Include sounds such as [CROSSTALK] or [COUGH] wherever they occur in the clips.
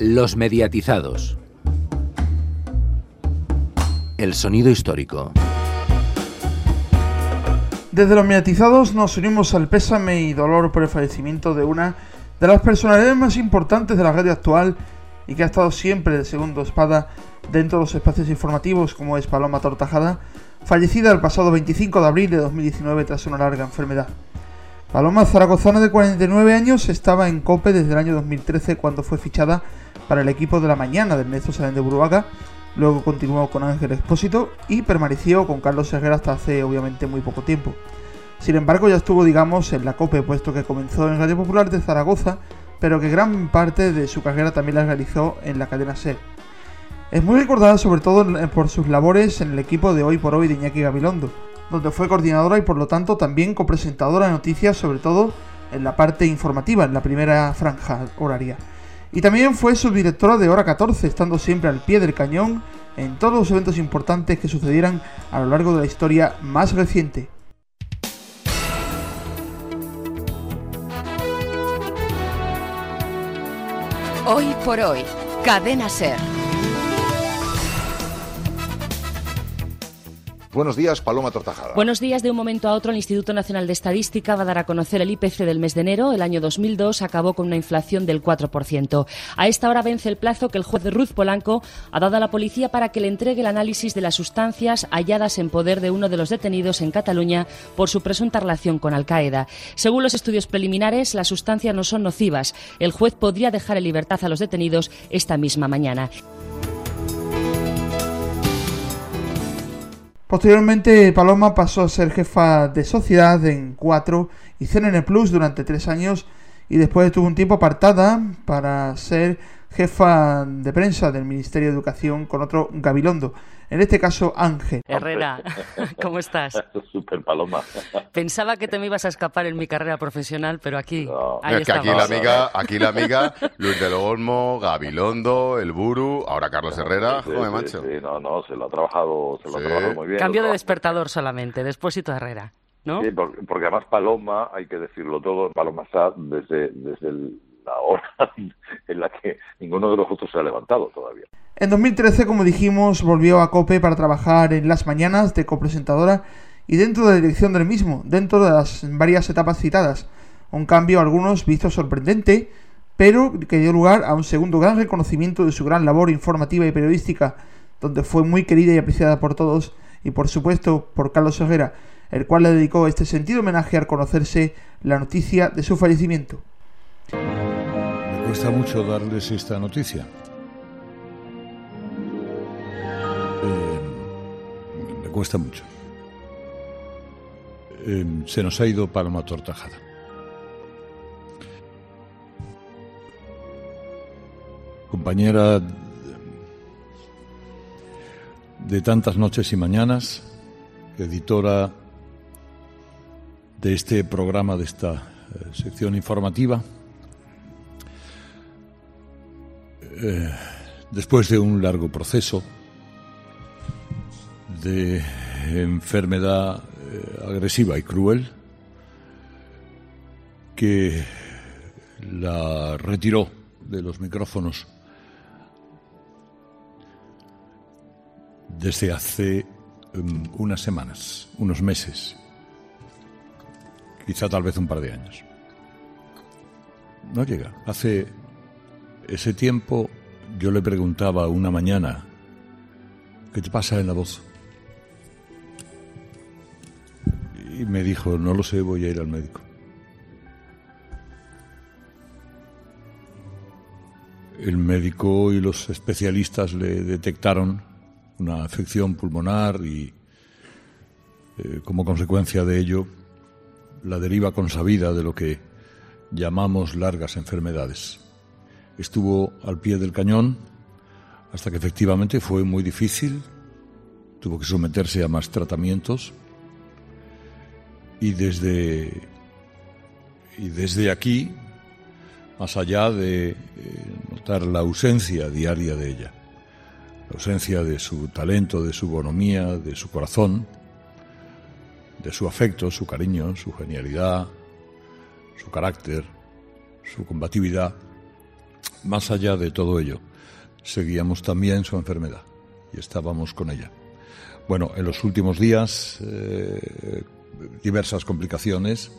Los mediatizados. El sonido histórico. Desde los mediatizados nos unimos al pésame y dolor por el fallecimiento de una de las personalidades más importantes de la radio actual y que ha estado siempre de segundo espada dentro de los espacios informativos como es Paloma Tortajada, fallecida el pasado 25 de abril de 2019 tras una larga enfermedad. Paloma Zaragozana de 49 años estaba en COPE desde el año 2013 cuando fue fichada para el equipo de la mañana del Ernesto Salen de Buruaga, luego continuó con Ángel Expósito y permaneció con Carlos Seguera hasta hace obviamente muy poco tiempo. Sin embargo ya estuvo digamos en la COPE puesto que comenzó en Radio Popular de Zaragoza, pero que gran parte de su carrera también la realizó en la cadena SER. Es muy recordada sobre todo por sus labores en el equipo de Hoy por Hoy de Iñaki Gabilondo, donde fue coordinadora y por lo tanto también copresentadora de noticias, sobre todo en la parte informativa, en la primera franja horaria. Y también fue subdirectora de Hora 14, estando siempre al pie del cañón en todos los eventos importantes que sucedieran a lo largo de la historia más reciente. Hoy por hoy, Cadena Ser. Buenos días, Paloma Tortajada. Buenos días. De un momento a otro, el Instituto Nacional de Estadística va a dar a conocer el IPC del mes de enero. El año 2002 acabó con una inflación del 4%. A esta hora vence el plazo que el juez Ruth Polanco ha dado a la policía para que le entregue el análisis de las sustancias halladas en poder de uno de los detenidos en Cataluña por su presunta relación con Al-Qaeda. Según los estudios preliminares, las sustancias no son nocivas. El juez podría dejar en libertad a los detenidos esta misma mañana. Posteriormente, Paloma pasó a ser jefa de sociedad en 4 y CNN Plus durante tres años y después estuvo un tiempo apartada para ser jefa de prensa del Ministerio de Educación con otro Gabilondo, en este caso Ángel. Herrera, [LAUGHS] ¿cómo estás? Super paloma. Pensaba que te me ibas a escapar en mi carrera profesional, pero aquí, ahí Es que aquí la amiga, aquí la amiga, Luis del Olmo, Gabilondo, El Buru, ahora Carlos Herrera, Sí, joder, sí, macho. sí, no, no, se lo ha trabajado, se lo Sí. ha trabajado muy bien. Cambio de despertador solamente, despuésito Herrera, ¿no? Sí, porque, además Paloma, hay que decirlo todo, Paloma está desde, desde el- la hora la que ninguno de los otros se ha levantado todavía. En 2013, como dijimos, volvió a COPE para trabajar en las mañanas de copresentadora y dentro de la dirección del mismo, dentro de las varias etapas citadas. Un cambio, algunos, visto sorprendente, pero que dio lugar a un segundo gran reconocimiento de su gran labor informativa y periodística, donde fue muy querida y apreciada por todos, y por supuesto por Carlos Herrera, el cual le dedicó este sentido homenaje al conocerse la noticia de su fallecimiento. Cuesta mucho darles esta noticia. Eh, me cuesta mucho. Eh, se nos ha ido Paloma Tortajada. Compañera de tantas noches y mañanas, editora de este programa, de esta eh, sección informativa. Eh, después de un largo proceso de enfermedad eh, agresiva y cruel que la retiró de los micrófonos desde hace em, unas semanas, unos meses, quizá tal vez un par de años. No llega. Hace ese tiempo yo le preguntaba una mañana, ¿qué te pasa en la voz? Y me dijo, no lo sé, voy a ir al médico. El médico y los especialistas le detectaron una afección pulmonar y eh, como consecuencia de ello la deriva consabida de lo que llamamos largas enfermedades. Estuvo al pie del cañón hasta que efectivamente fue muy difícil, tuvo que someterse a más tratamientos. Y desde y desde aquí más allá de eh, notar la ausencia diaria de ella, la ausencia de su talento, de su bonomía, de su corazón, de su afecto, su cariño, su genialidad, su carácter, su combatividad, más allá de todo ello, seguíamos también su enfermedad y estábamos con ella. Bueno, en los últimos días, eh, diversas complicaciones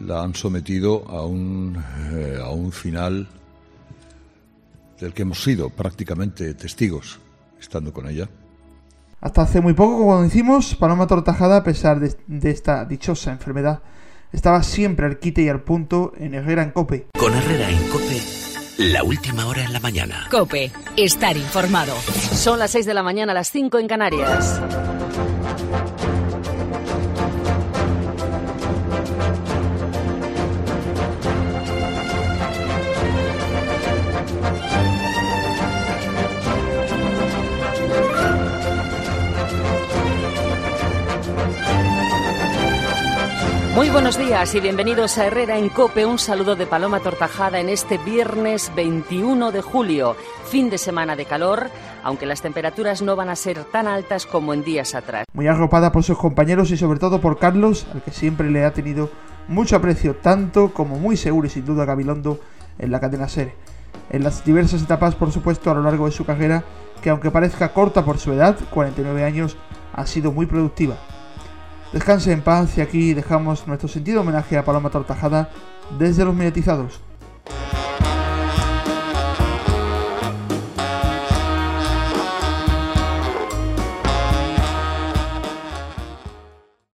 la han sometido a un, eh, a un final del que hemos sido prácticamente testigos, estando con ella. Hasta hace muy poco, como decimos, Paloma Tortajada, a pesar de, de esta dichosa enfermedad, estaba siempre al quite y al punto en Herrera en Cope. Con Herrera en Cope, la última hora en la mañana. Cope, estar informado. Son las 6 de la mañana, las 5 en Canarias. Muy buenos días y bienvenidos a Herrera en Cope. Un saludo de Paloma Tortajada en este viernes 21 de julio, fin de semana de calor, aunque las temperaturas no van a ser tan altas como en días atrás. Muy arropada por sus compañeros y sobre todo por Carlos, al que siempre le ha tenido mucho aprecio, tanto como muy seguro y sin duda Gabilondo en la cadena SER. En las diversas etapas, por supuesto, a lo largo de su carrera, que aunque parezca corta por su edad, 49 años, ha sido muy productiva. Descanse en paz y aquí dejamos nuestro sentido homenaje a Paloma Tortajada desde los mediatizados.